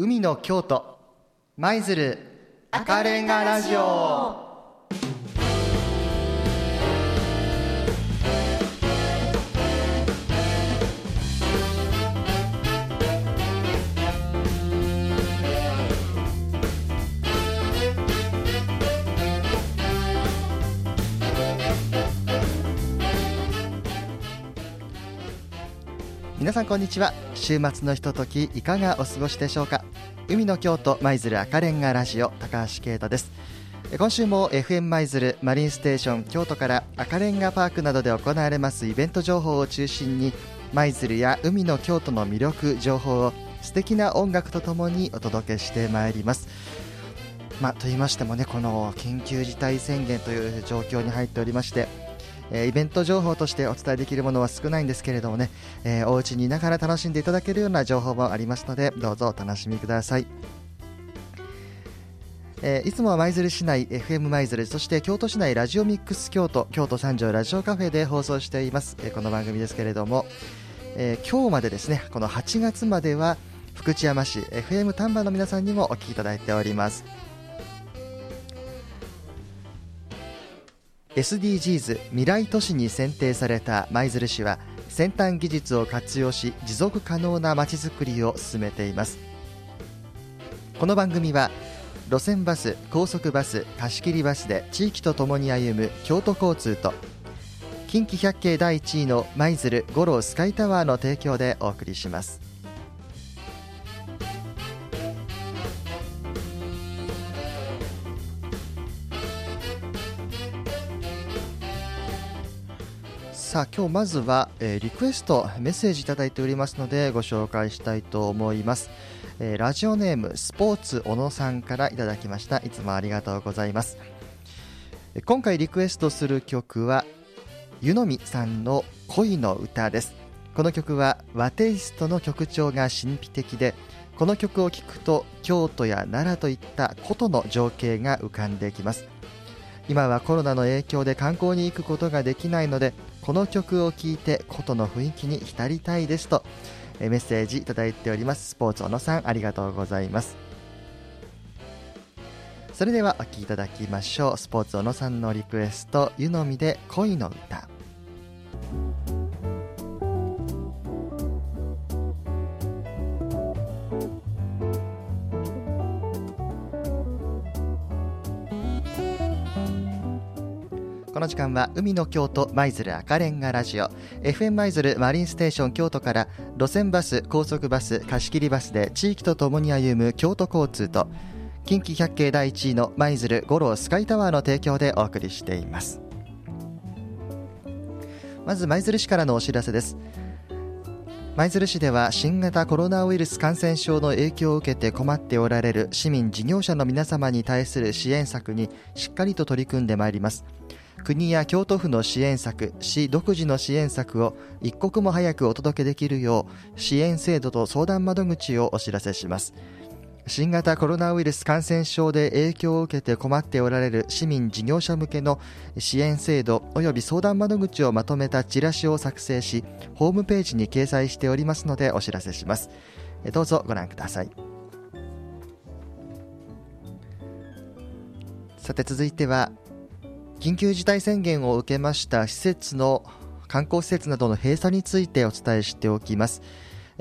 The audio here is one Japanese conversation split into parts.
海の京都舞鶴赤レンガラジオ。皆さんこんにちは。週末のひとときいかがお過ごしでしょうか？海の京都舞鶴赤レンガラジオ高橋啓太です。今週も FM 舞鶴マリンステーション京都から赤レンガパークなどで行われますイベント情報を中心に舞鶴や海の京都の魅力情報を素敵な音楽とともにお届けしてまいります。まあ、と言いましてもねこの緊急事態宣言という状況に入っておりましてえ、イベント情報としてお伝えできるものは少ないんですけれどもね、えー、お家にいながら楽しんでいただけるような情報もありますのでどうぞお楽しみください。えー、いつもは舞鶴市内 FM 舞鶴そして京都市内ラジオミックス京都京都三条ラジオカフェで放送しています、えー、この番組ですけれども、えー、今日までですねこの8月までは福知山市 FM 丹波の皆さんにもお聞きいただいております SDGs 未来都市に選定された舞鶴市は先端技術を活用し持続可能なまちづくりを進めています。この番組は路線バス高速バス貸切バスで地域とともに歩む京都交通と近畿百景第1位の舞鶴五郎スカイタワーの提供でお送りします。さあ今日まずは、えー、リクエストメッセージいただいておりますのでご紹介したいと思います、えー、ラジオネームスポーツ小野さんからいただきました。いつもありがとうございます。今回リクエストする曲は湯飲さんの恋の歌です。この曲は和テイストの曲調が神秘的でこの曲を聴くと京都や奈良といった古都の情景が浮かんできます。今はコロナの影響で観光に行くことができないのでこの曲を聴いて琴の雰囲気に浸りたいですとメッセージいただいております。スポーツ小野さんありがとうございます。それではお聴きいただきましょう。スポーツ小野さんのリクエスト湯のみで恋の歌。この時間は海の京都舞鶴赤レンガラジオ。FM 舞鶴マリンステーション京都から路線バス高速バス貸切バスで地域とともに歩む京都交通と近畿百景第1位の舞鶴五郎スカイタワーの提供でお送りしています。まず舞鶴市からのお知らせです。舞鶴市では新型コロナウイルス感染症の影響を受けて困っておられる市民事業者の皆様に対する支援策にしっかりと取り組んでまいります。国や京都府の支援策、市独自の支援策を一刻も早くお届けできるよう支援制度と相談窓口をお知らせします。新型コロナウイルス感染症で影響を受けて困っておられる市民事業者向けの支援制度及び相談窓口をまとめたチラシを作成しホームページに掲載しておりますのでお知らせしますどうぞご覧くださいさて続いては緊急事態宣言を受けました施設の観光施設などの閉鎖についてお伝えしておきます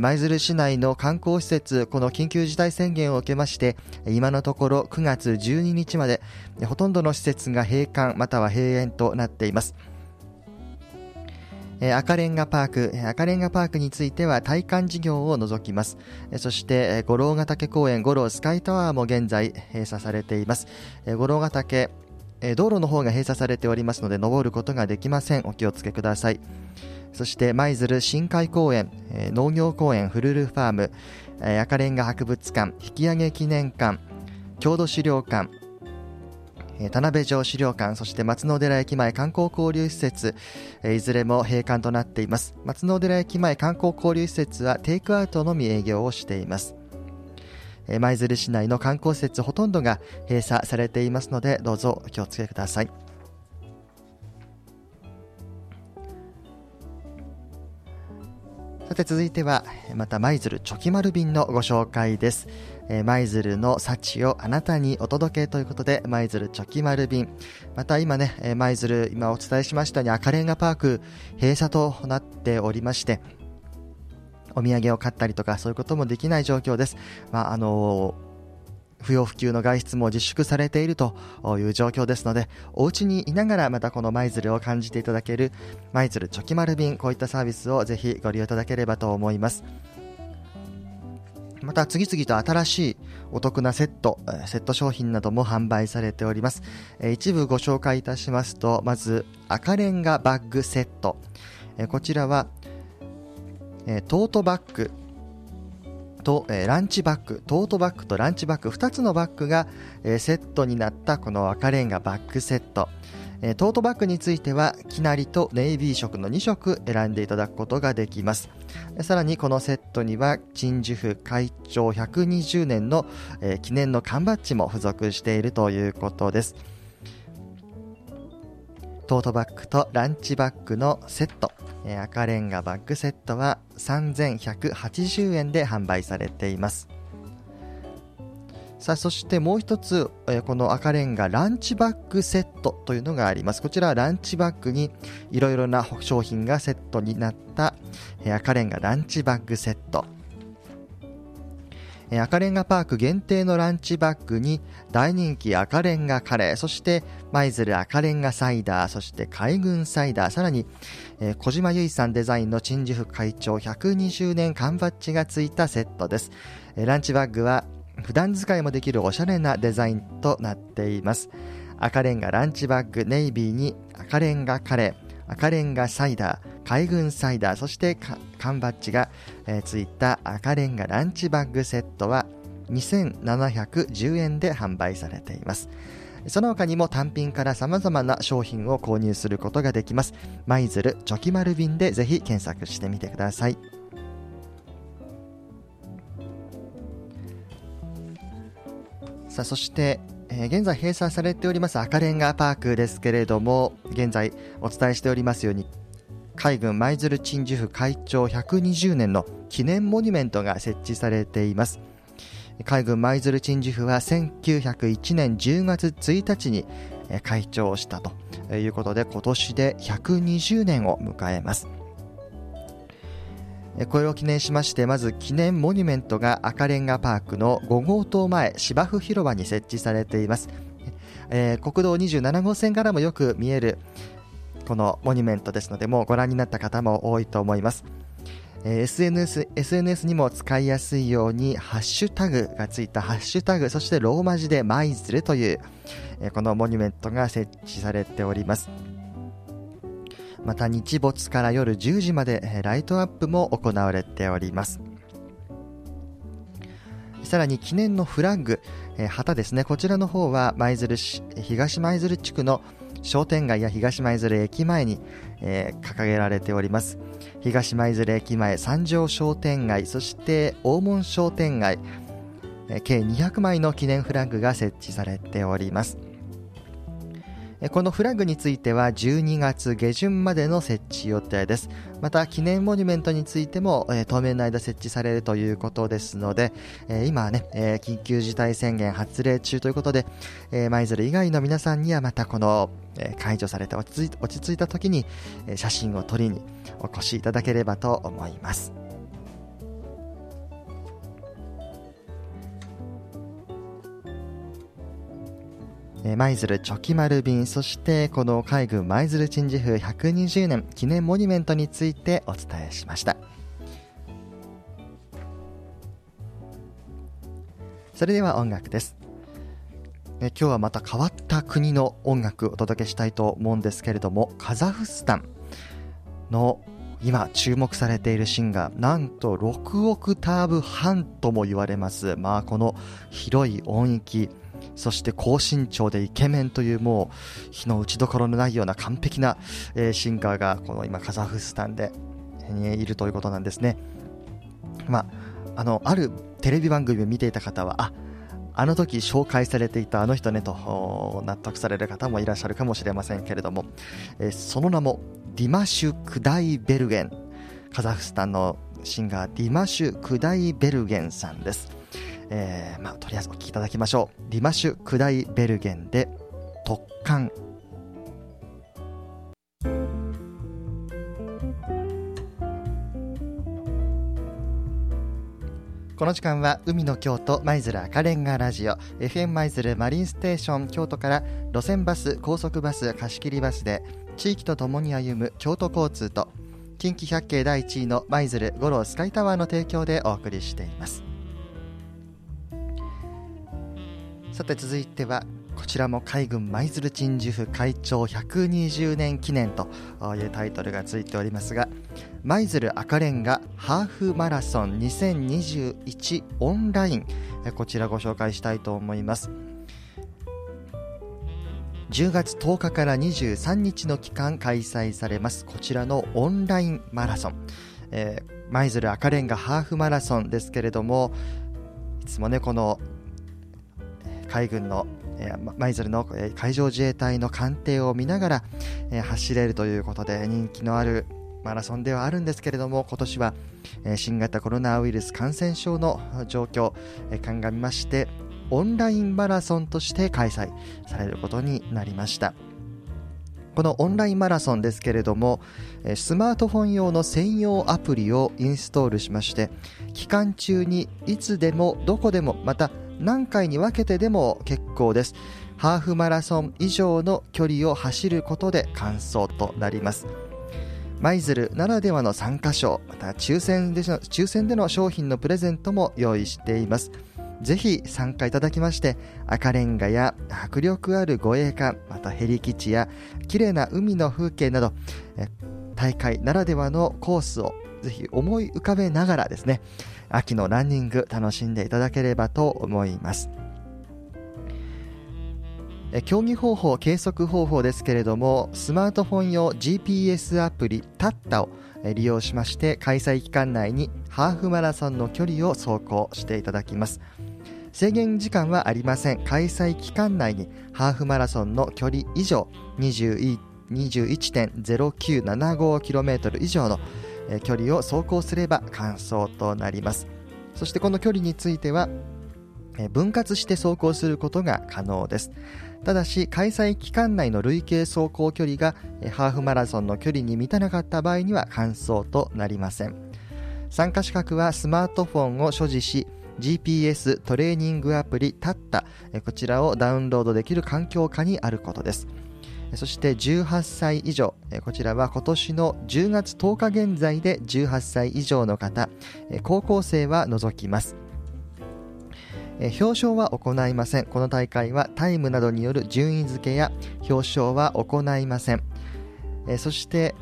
舞鶴市内の観光施設この緊急事態宣言を受けまして今のところ9月12日までほとんどの施設が閉館または閉園となっています赤レンガパーク、赤レンガパークについては体感事業を除きます。そして、五郎ヶ岳公園、五郎スカイタワーも現在閉鎖されています。五郎ヶ岳、え道路の方が閉鎖されておりますので登ることができません。お気をつけください。そして舞鶴深海公園、え農業公園フルルファーム、え赤レンガ博物館引き上げ記念館郷土資料館田辺城資料館そして松野寺駅前観光交流施設いずれも閉館となっています。松野寺駅前観光交流施設はテイクアウトのみ営業をしています。舞鶴市内の観光施設ほとんどが閉鎖されていますのでどうぞお気をつけください。さて続いてはまた舞鶴チョキ丸便のご紹介です。舞鶴の幸をあなたにお届けということで舞鶴チョキ丸便また今ね舞鶴今お伝えしましたに赤レンガパーク閉鎖となっておりましてお土産を買ったりとかそういうこともできない状況です、まあ、あのー不要不急の外出も自粛されているという状況ですので、お家にいながらまたこの舞鶴を感じていただける舞鶴チョキ丸便、こういったサービスをぜひご利用いただければと思います。また次々と新しいお得なセット、セット商品なども販売されております。一部ご紹介いたしますと、まず赤レンガバッグセット。こちらはトートバッグ、と、え、ランチバッグ、トートバッグとランチバッグ、2つのバッグが、え、セットになったこの赤レンガバッグセット。え、トートバッグについては、きなりとネイビー色の2色選んでいただくことができます。さらにこのセットには、鎮守府会長120年の、え、記念の缶バッジも付属しているということです。トートバッグとランチバッグのセット。え赤レンガバッグセットは3180円で販売されています。さあそしてもう一つ、えこの赤レンガランチバッグセットというのがあります。こちらはランチバッグにいろいろな商品がセットになった、え赤レンガランチバッグセット。赤レンガパーク限定のランチバッグに大人気赤レンガカレー、そして舞鶴赤レンガサイダー、そして海軍サイダー、さらに、小島由依さんデザインの鎮守府会長120年缶バッジがついたセットです。ランチバッグは普段使いもできるおしゃれなデザインとなっています。赤レンガランチバッグネイビーに赤レンガカレー、赤レンガサイダー、海軍サイダー、そして缶バッジが、えー、ついた赤レンガランチバッグセットは2710円で販売されています。その他にも単品から様々な商品を購入することができます。舞鶴チョキ丸便でぜひ検索してみてください。さあ、そして、えー、現在閉鎖されております赤レンガパークですけれども、現在お伝えしておりますように、海軍舞鶴鎮守府会長120年の記念モニュメントが設置されています。海軍舞鶴鎮守府は1901年10月1日に開庁したということで今年で120年を迎えますこれを記念しましてまず記念モニュメントが赤レンガパークの5号棟前芝生広場に設置されています、えー、国道27号線からもよく見えるこのモニュメントですのでもうご覧になった方も多いと思います。え SNS, SNS にも使いやすいようにハッシュタグがついたハッシュタグそしてローマ字で舞鶴という、えこのモニュメントが設置されております。また日没から夜10時までライトアップも行われております。さらに記念のフラッグ、え旗ですね。こちらの方は舞鶴市東舞鶴地区の商店街や東舞鶴駅前に、えー、掲げられております。東舞鶴駅前三条商店街そして大門商店街、えー、計200枚の記念フラッグが設置されております。このフラッグについては12月下旬までの設置予定です。また記念モニュメントについても、当面の間設置されるということですので、今はね、緊急事態宣言発令中ということで、舞鶴以外の皆さんにはまたこの、解除されて落ち着いた時に、写真を撮りにお越しいただければと思います。舞鶴チョキ丸便そしてこの海軍舞鶴鎮守府120年記念モニュメントについてお伝えしました。それでは音楽です。え今日はまた変わった国の音楽をお届けしたいと思うんですけれどもカザフスタンの今注目されているシンガーなんと6オクターブ半とも言われます。まあこの広い音域そして高身長でイケメンというもう日の打ちどころのないような完璧な、え、シンガーがこの今カザフスタンで、いるということなんですね。まあ、あのあるテレビ番組を見ていた方はああの時紹介されていたあの人ねと納得される方もいらっしゃるかもしれませんけれども、え、その名もディマシュ・クダイベルゲンカザフスタンのシンガーディマシュ・クダイベルゲンさんです、えーまあ、とりあえずお聴きいただきましょう。ディマシュ・クダイベルゲンで特艦この時間は海の京都舞鶴赤レンガラジオ FM 舞鶴マリンステーション京都から路線バス高速バス貸し切りバスで地域とともに歩む京都交通と近畿百景第1位の舞鶴五郎スカイタワーの提供でお送りしています。さて続いてはこちらも海軍舞鶴鎮守府会長120年記念というタイトルがついておりますが舞鶴赤レンガハーフマラソン2021オンラインこちらご紹介したいと思います。10月10日から23日の期間開催されますこちらのオンラインマラソン。舞鶴赤レンガハーフマラソンですけれどもいつもねこの海軍の舞鶴の海上自衛隊の艦艇を見ながら走れるということで人気のあるマラソンではあるんですけれども今年は新型コロナウイルス感染症の状況鑑みましてオンラインマラソンとして開催されることになりました。このオンラインマラソンですけれどもスマートフォン用の専用アプリをインストールしまして期間中にいつでもどこでもまた何回に分けてでも結構です。ハーフマラソン以上の距離を走ることで完走となります。舞鶴ならではの参加賞また抽選で抽選での商品のプレゼントも用意しています。ぜひ参加いただきまして赤レンガや迫力ある護衛艦またヘリ基地や綺麗な海の風景など大会ならではのコースをぜひ思い浮かべながらですね秋のランニング楽しんでいただければと思います。競技方法計測方法ですけれどもスマートフォン用 GPS アプリタッタを利用しまして開催期間内にハーフマラソンの距離を走行していただきます。制限時間はありません。開催期間内にハーフマラソンの距離以上 21.0975km 以上の距離を走行すれば完走となります。そしてこの距離については分割して走行することが可能です。ただし開催期間内の累計走行距離がハーフマラソンの距離に満たなかった場合には完走となりません。参加資格はスマートフォンを所持し GPS トレーニングアプリタッタこちらをダウンロードできる環境下にあることです。そして18歳以上。こちらは今年の10月10日現在で18歳以上の方。高校生は除きます。表彰は行いません。この大会はタイムなどによる順位付けや表彰は行いません。そして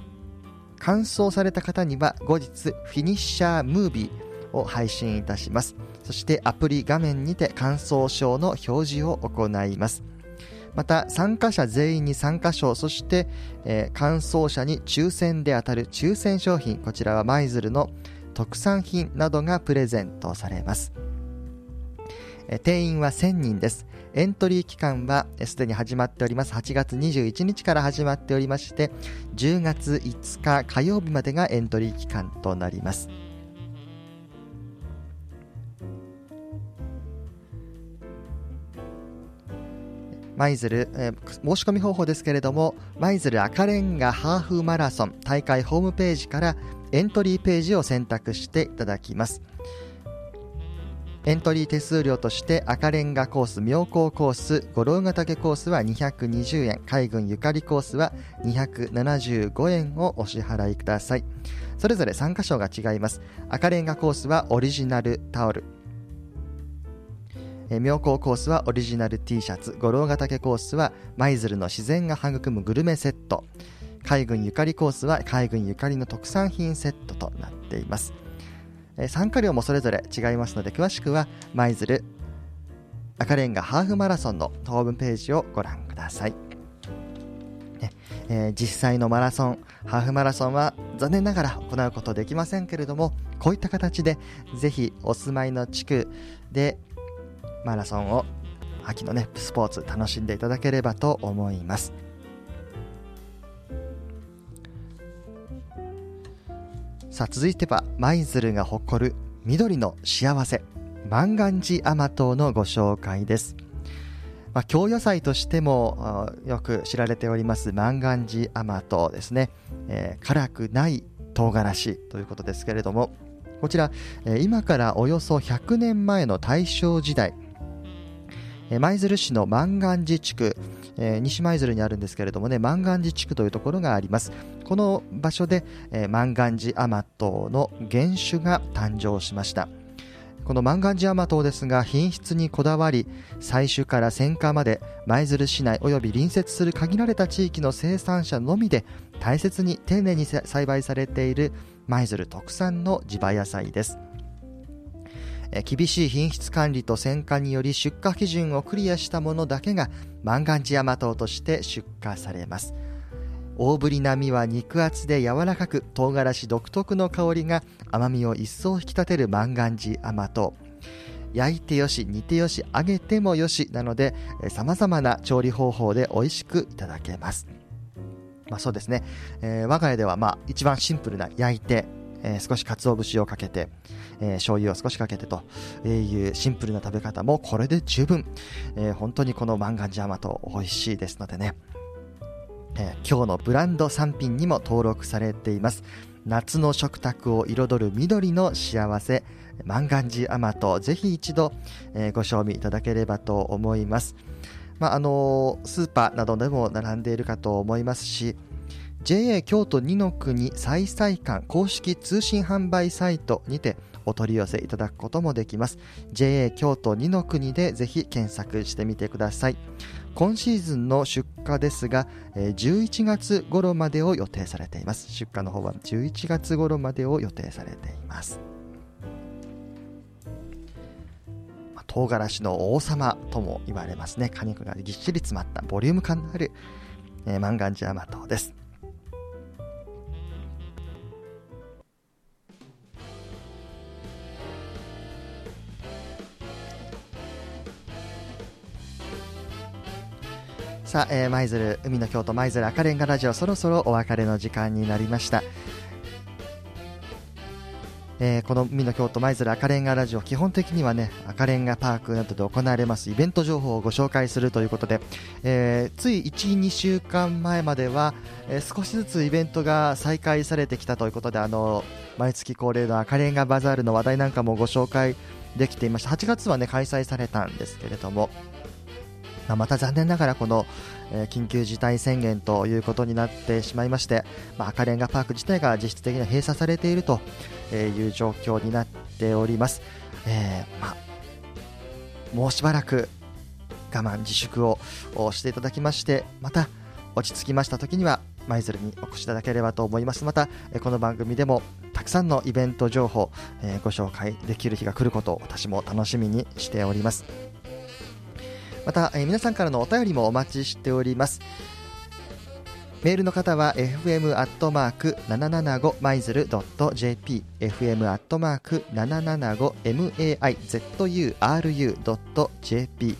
完走された方には後日フィニッシャームービーを配信いたします。そしてアプリ画面にて完走証の表示を行います。また参加者全員に参加賞そして、えー、完走者に抽選で当たる抽選商品こちらは舞鶴の特産品などがプレゼントされます、えー、定員は1000人です。エントリー期間はすでに始まっております。8月21日から始まっておりまして10月5日火曜日までがエントリー期間となります。舞鶴、えー、申し込み方法ですけれども舞鶴赤レンガハーフマラソン大会ホームページからエントリーページを選択していただきます。エントリー手数料として赤レンガコース妙高コース五郎ヶ岳コースは220円海軍ゆかりコースは275円をお支払いください。それぞれ参加賞が違います。赤レンガコースはオリジナルタオル。え妙高コースはオリジナル T シャツ。五郎ヶ岳コースは舞鶴の自然が育むグルメセット。海軍ゆかりコースは海軍ゆかりの特産品セットとなっています、え参加料もそれぞれ違いますので詳しくは舞鶴赤レンガハーフマラソンのホームページをご覧ください。えー、実際のマラソンハーフマラソンは残念ながら行うことできませんけれどもこういった形でぜひお住まいの地区でマラソンを秋のねスポーツ楽しんでいただければと思います。さあ続いては舞鶴が誇る緑の幸せ万願寺甘党のご紹介です。まあ、京野菜としてもよく知られております万願寺甘党ですね、えー、辛くない唐辛子ということですけれどもこちら、今からおよそ100年前の大正時代舞鶴市の万願寺地区、西舞鶴にあるんですけれどもね万願寺地区というところがあります。この場所で、えー、万願寺甘党の原種が誕生しました。この万願寺甘党ですが品質にこだわり採取から選果まで舞鶴市内及び隣接する限られた地域の生産者のみで大切に丁寧に栽培されている舞鶴特産の地場野菜です。厳しい品質管理と選果により出荷基準をクリアしたものだけが万願寺甘党として出荷されます。大ぶりな身は肉厚で柔らかく唐辛子独特の香りが甘みを一層引き立てる万願寺甘と焼いてよし煮てよし揚げてもよしなのでさまざまな調理方法で美味しくいただけます。まあ、そうですね、えー、我が家ではまあ一番シンプルな焼いて、えー、少し鰹節をかけて、えー、醤油を少しかけてというシンプルな食べ方もこれで十分、えー、本当にこの万願寺甘と美味しいですのでね。えー、今日のブランド産品にも登録されています。夏の食卓を彩る緑の幸せ万願寺甘とぜひ一度、えー、ご賞味いただければと思います、まあ、あの、スーパーなどでも並んでいるかと思いますし JA 京都二の国再々館公式通信販売サイトにてお取り寄せいただくこともできます。JA 京都二の国でぜひ検索してみてください。今シーズンの出荷ですが、11月頃までを予定されています。出荷の方は11月頃までを予定されています。唐辛子の王様とも言われますね。果肉がぎっしり詰まったボリューム感のある、えー、万願寺甘党です。さあ、えー、舞鶴海の京都舞鶴赤レンガラジオそろそろお別れの時間になりました、えー、この海の京都舞鶴赤レンガラジオ基本的にはね赤レンガパークなどで行われますイベント情報をご紹介するということで、えー、つい12週間前までは、えー、少しずつイベントが再開されてきたということであの毎月恒例の赤レンガバザールの話題なんかもご紹介できていました。8月はね開催されたんですけれどもまあ、また残念ながらこの、え、緊急事態宣言ということになってしまいまして、まあ、赤レンガパーク自体が実質的に閉鎖されているという状況になっております。えー、まあ、もうしばらく我慢自粛をしていただきましてまた落ち着きました時には舞鶴にお越しいただければと思いますまたこの番組でもたくさんのイベント情報、えー、ご紹介できる日が来ることを私も楽しみにしておりますまた、えー、皆さんからのお便りもお待ちしております。メールの方は fm.775 マイズル .jp fm.775maizuru.jp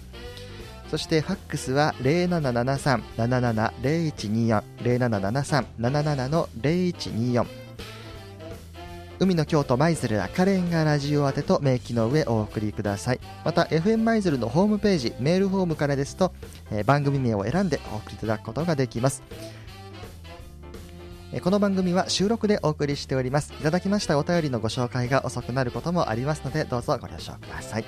そしてファックスは0773-770124 0773-77の0124海の京都舞鶴赤レンガラジオ宛てと明記の上お送りください。また FM 舞鶴のホームページメールフォームからですと、えー、番組名を選んでお送りいただくことができます。えこの番組は収録でお送りしております。いただきましたお便りのご紹介が遅くなることもありますのでどうぞご了承ください。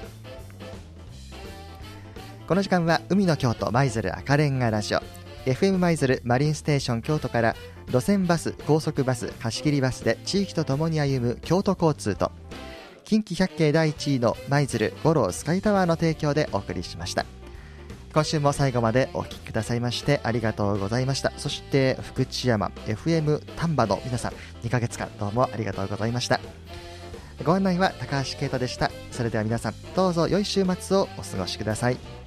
この時間は海の京都舞鶴赤レンガラジオ。FM 舞鶴マリンステーション京都から路線バス高速バス貸し切りバスで地域とともに歩む京都交通と近畿百景第1位の舞鶴五郎スカイタワーの提供でお送りしました。今週も最後までお聴きくださいましてありがとうございました。そして福知山 FM 丹波の皆さん2ヶ月間どうもありがとうございました。ご案内は高橋啓太でした。それでは皆さんどうぞ良い週末をお過ごしください。